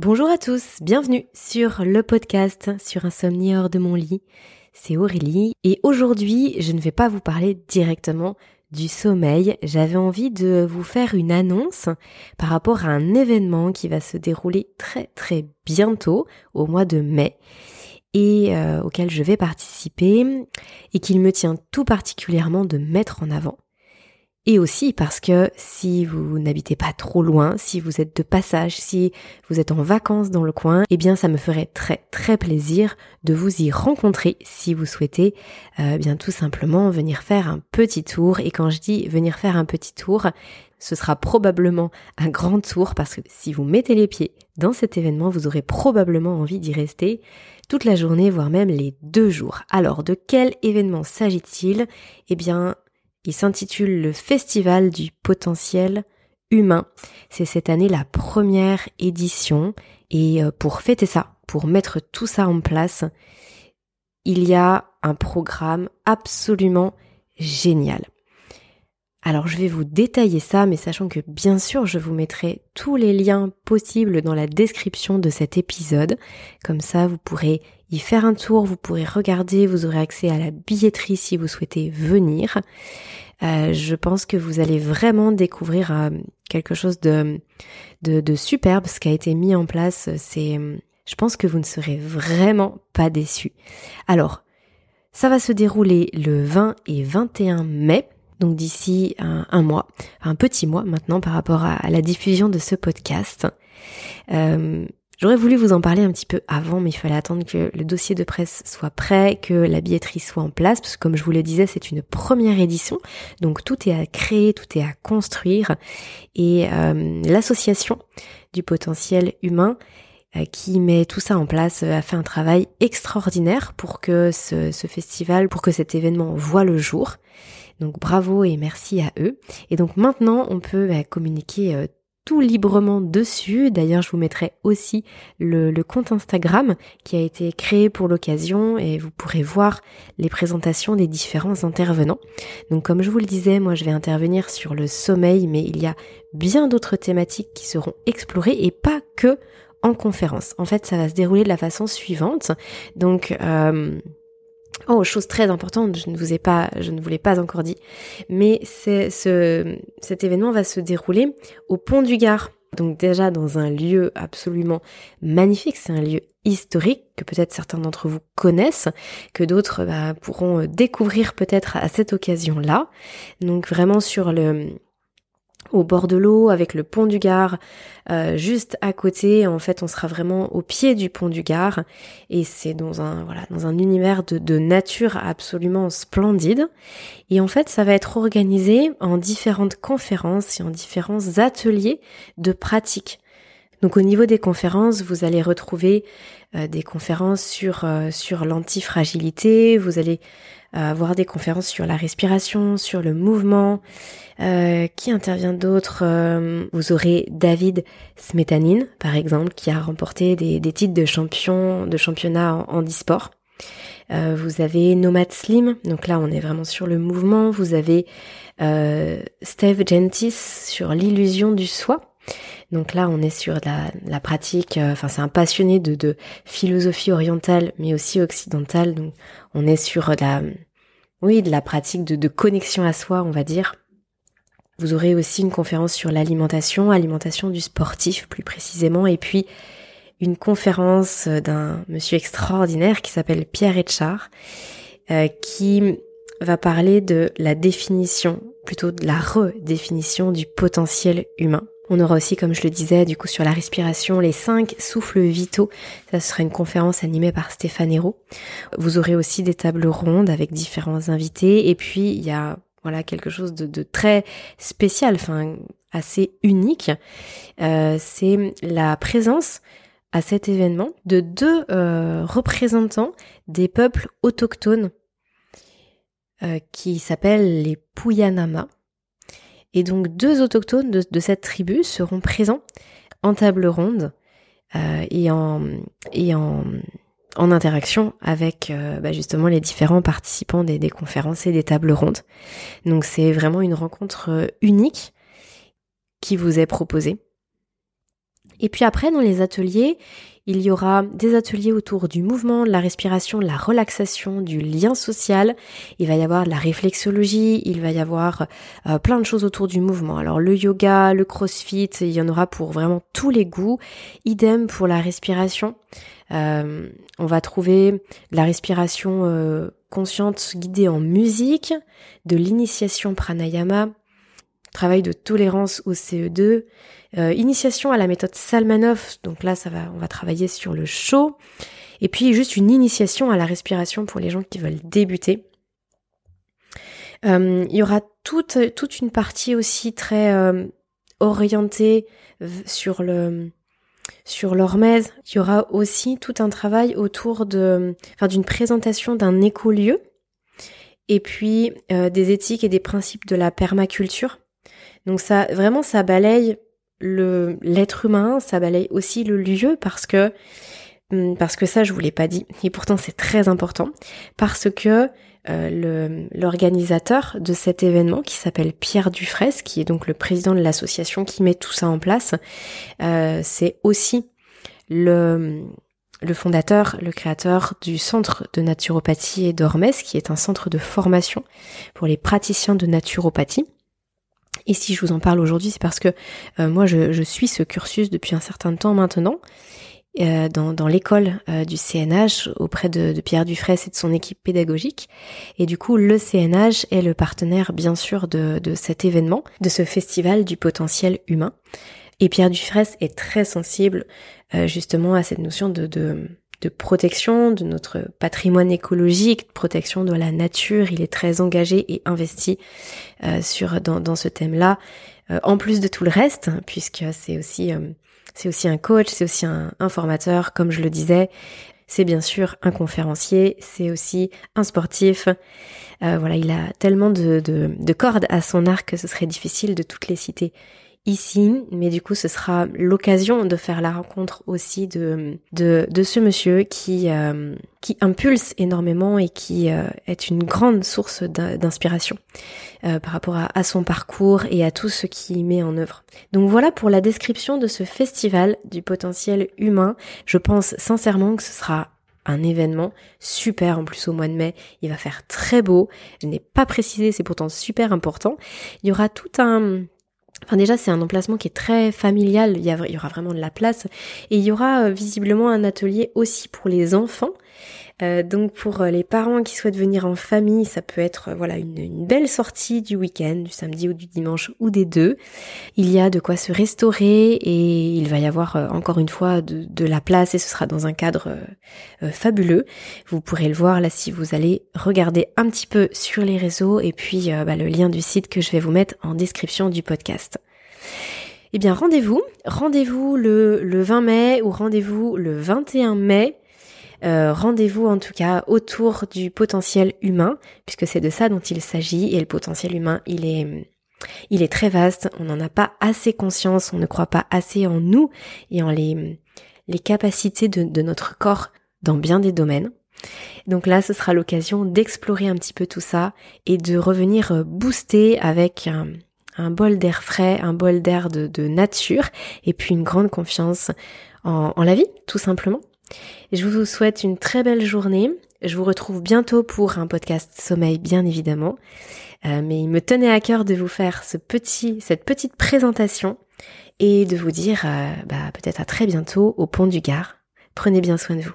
Bonjour à tous, bienvenue sur le podcast sur Insomnie hors de mon lit. C'est Aurélie et aujourd'hui je ne vais pas vous parler directement du sommeil. J'avais envie de vous faire une annonce par rapport à un événement qui va se dérouler très très bientôt au mois de mai et euh, auquel je vais participer et qu'il me tient tout particulièrement de mettre en avant. Et aussi parce que si vous n'habitez pas trop loin, si vous êtes de passage, si vous êtes en vacances dans le coin, eh bien ça me ferait très très plaisir de vous y rencontrer si vous souhaitez euh, bien tout simplement venir faire un petit tour. Et quand je dis venir faire un petit tour, ce sera probablement un grand tour parce que si vous mettez les pieds dans cet événement, vous aurez probablement envie d'y rester toute la journée, voire même les deux jours. Alors, de quel événement s'agit-il? Eh bien, il s'intitule le Festival du potentiel humain. C'est cette année la première édition et euh, pour fêter ça, pour mettre tout ça en place, il y a un programme absolument génial. Alors je vais vous détailler ça, mais sachant que bien sûr je vous mettrai tous les liens possibles dans la description de cet épisode. Comme ça vous pourrez y faire un tour, vous pourrez regarder, vous aurez accès à la billetterie si vous souhaitez venir. Euh, je pense que vous allez vraiment découvrir euh, quelque chose de, de, de, superbe, ce qui a été mis en place. C'est, je pense que vous ne serez vraiment pas déçus. Alors, ça va se dérouler le 20 et 21 mai donc d'ici un, mois, un petit mois maintenant par rapport à, la diffusion de ce podcast. Euh, J'aurais voulu vous en parler un petit peu avant, mais il fallait attendre que le dossier de presse soit prêt, que la billetterie soit en place, parce que comme je vous le disais, c'est une première édition, donc tout est à créer, tout est à construire, et euh, l'association du potentiel humain euh, qui met tout ça en place a fait un travail extraordinaire pour que ce, ce festival, pour que cet événement voit le jour. Donc bravo et merci à eux. Et donc maintenant, on peut bah, communiquer euh, tout librement dessus. D'ailleurs, je vous mettrai aussi le, compte Instagram qui a été créé pour l'occasion et vous pourrez voir les présentations des différents intervenants. Donc comme je vous le disais, moi je vais intervenir sur le sommeil, mais il y a bien d'autres thématiques qui seront explorées et pas que en conférence. En fait, ça va se dérouler de la façon suivante. Donc euh, Oh, chose très importante, je ne vous ai pas, je ne vous l'ai pas encore dit, mais cet événement va se dérouler au Pont du Gard. Donc déjà dans un lieu absolument magnifique, c'est un lieu historique que peut-être certains d'entre vous connaissent, que d'autres bah, pourront découvrir peut-être à cette occasion-là. Donc vraiment sur le au bord de l'eau avec le pont du Gard euh, juste à côté. En fait, on sera vraiment au pied du pont du Gard et c'est dans un voilà dans un univers de, de, nature absolument splendide. Et en fait, ça va être organisé en différentes conférences et en différents ateliers de pratique. Donc au niveau des conférences, vous allez retrouver euh, des conférences sur euh, sur l'antifragilité, vous allez avoir des conférences sur la respiration, sur le mouvement, euh, qui intervient d'autre euh, Vous aurez David Smetanin, par exemple, qui a remporté des, titres de champion, de championnat en, e-sport. Euh, vous avez Nomad Slim, donc là on est vraiment sur le mouvement. Vous avez Steve Gentis sur l'illusion du soi. Donc là, on est sur la, pratique. Enfin, c'est un passionné de, philosophie orientale, mais aussi occidentale. Donc, on est sur la, oui, de la pratique de, de connexion à soi, on va dire. Vous aurez aussi une conférence sur l'alimentation, alimentation du sportif plus précisément, et puis une conférence d'un monsieur extraordinaire qui s'appelle Pierre Etchard, euh, qui va parler de la définition, plutôt de la redéfinition du potentiel humain. On aura aussi, comme je le disais, du coup sur la respiration, les cinq souffles vitaux. Ça sera une conférence animée par Stéphane Hérault. Vous aurez aussi des tables rondes avec différents invités. Et puis, il y a voilà quelque chose de, très spécial, enfin assez unique. Euh, c'est la présence à cet événement de deux euh, représentants des peuples autochtones euh, qui s'appellent les Puyanama. Et donc deux autochtones de, cette tribu seront présents en table ronde et en, et en interaction avec euh, bah, justement les différents participants des, conférences et des tables rondes. Donc c'est vraiment une rencontre euh, unique qui vous est proposée. Et puis après, dans les ateliers, il y aura des ateliers autour du mouvement, de la respiration, de la relaxation, du lien social. Il va y avoir de la réflexologie, il va y avoir euh, plein de choses autour du mouvement. Alors le yoga, le crossfit, il y en aura pour vraiment tous les goûts. Idem pour la respiration. Euh, on va trouver de la respiration euh, consciente guidée en musique, de l'initiation pranayama, travail de tolérance au CE2, euh, initiation à la méthode Salmanov, donc là ça va, on va travailler sur le chaud, et puis juste une initiation à la respiration pour les gens qui veulent débuter. Euh, il y aura toute, toute une partie aussi très euh, orientée sur le sur l'hormèse. Il y aura aussi tout un travail autour de, enfin, d'une présentation d'un écolieu et puis des éthiques et des principes de la permaculture. Donc ça, vraiment, ça balaye le l'être humain, ça balaye aussi le lieu parce que hum, parce que ça je vous l'ai pas dit et pourtant c'est très important parce que euh, l'organisateur de cet événement qui s'appelle Pierre Dufresne, qui est donc le président de l'association qui met tout ça en place, euh, c'est aussi le le fondateur, le créateur du centre de naturopathie et d'Ormès, qui est un centre de formation pour les praticiens de naturopathie. Et si je vous en parle aujourd'hui, c'est parce que euh, moi, je, suis ce cursus depuis un certain temps maintenant. Euh, dans, l'école euh, du CNH auprès de, Pierre Dufresne et de son équipe pédagogique. Et du coup, le CNH est le partenaire, bien sûr, de, cet événement, de ce festival du potentiel humain. Et Pierre Dufresne est très sensible justement à cette notion de, de, de protection de notre patrimoine écologique, de protection de la nature. Il est très engagé et investi euh, sur dans, ce thème-là. Euh, en plus de tout le reste, puisque c'est aussi euh, c'est aussi un coach, c'est aussi un, un, formateur, comme je le disais. C'est bien sûr un conférencier, c'est aussi un sportif. voilà, il a tellement de, de, de cordes à son arc que ce serait difficile de toutes les citer ici, mais du coup ce sera l'occasion de faire la rencontre aussi de, de, de ce monsieur qui, euh, qui impulse énormément et qui euh, est une grande source d'inspiration euh, par rapport à, à, son parcours et à tout ce qu'il met en œuvre. Donc voilà pour la description de ce festival du potentiel humain. Je pense sincèrement que ce sera un événement super en plus au mois de mai. Il va faire très beau. Je n'ai pas précisé, c'est pourtant super important. Il y aura tout un Enfin déjà c'est un emplacement qui est très familial, il y, aura vraiment de la place. Et il y aura euh, visiblement un atelier aussi pour les enfants euh, donc pour euh, les parents qui souhaitent venir en famille, ça peut être euh, voilà une, belle sortie du week-end, du samedi ou du dimanche ou des deux. Il y a de quoi se restaurer et il va y avoir encore une fois de, la place et ce sera dans un cadre fabuleux. Vous pourrez le voir là si vous allez regarder un petit peu sur les réseaux et puis bah, le lien du site que je vais vous mettre en description du podcast. Eh bien rendez-vous, rendez-vous le, le 20 mai ou rendez-vous le 21 mai euh, rendez-vous en tout cas autour du potentiel humain, puisque c'est de ça dont il s'agit, et le potentiel humain, il est... Il est très vaste, on n'en a pas assez conscience, on ne croit pas assez en nous et en les, les capacités de, de notre corps dans bien des domaines. Donc là, ce sera l'occasion d'explorer un petit peu tout ça et de revenir euh, booster avec un, un bol d'air frais, un bol d'air de, de, nature et puis une grande confiance en, en la vie, tout simplement. Je vous souhaite une très belle journée. Je vous retrouve bientôt pour un podcast sommeil, bien évidemment. Euh, mais il me tenait à cœur de vous faire ce petit, cette petite présentation et de vous dire euh, bah, peut-être à très bientôt au pont du Gard. Prenez bien soin de vous.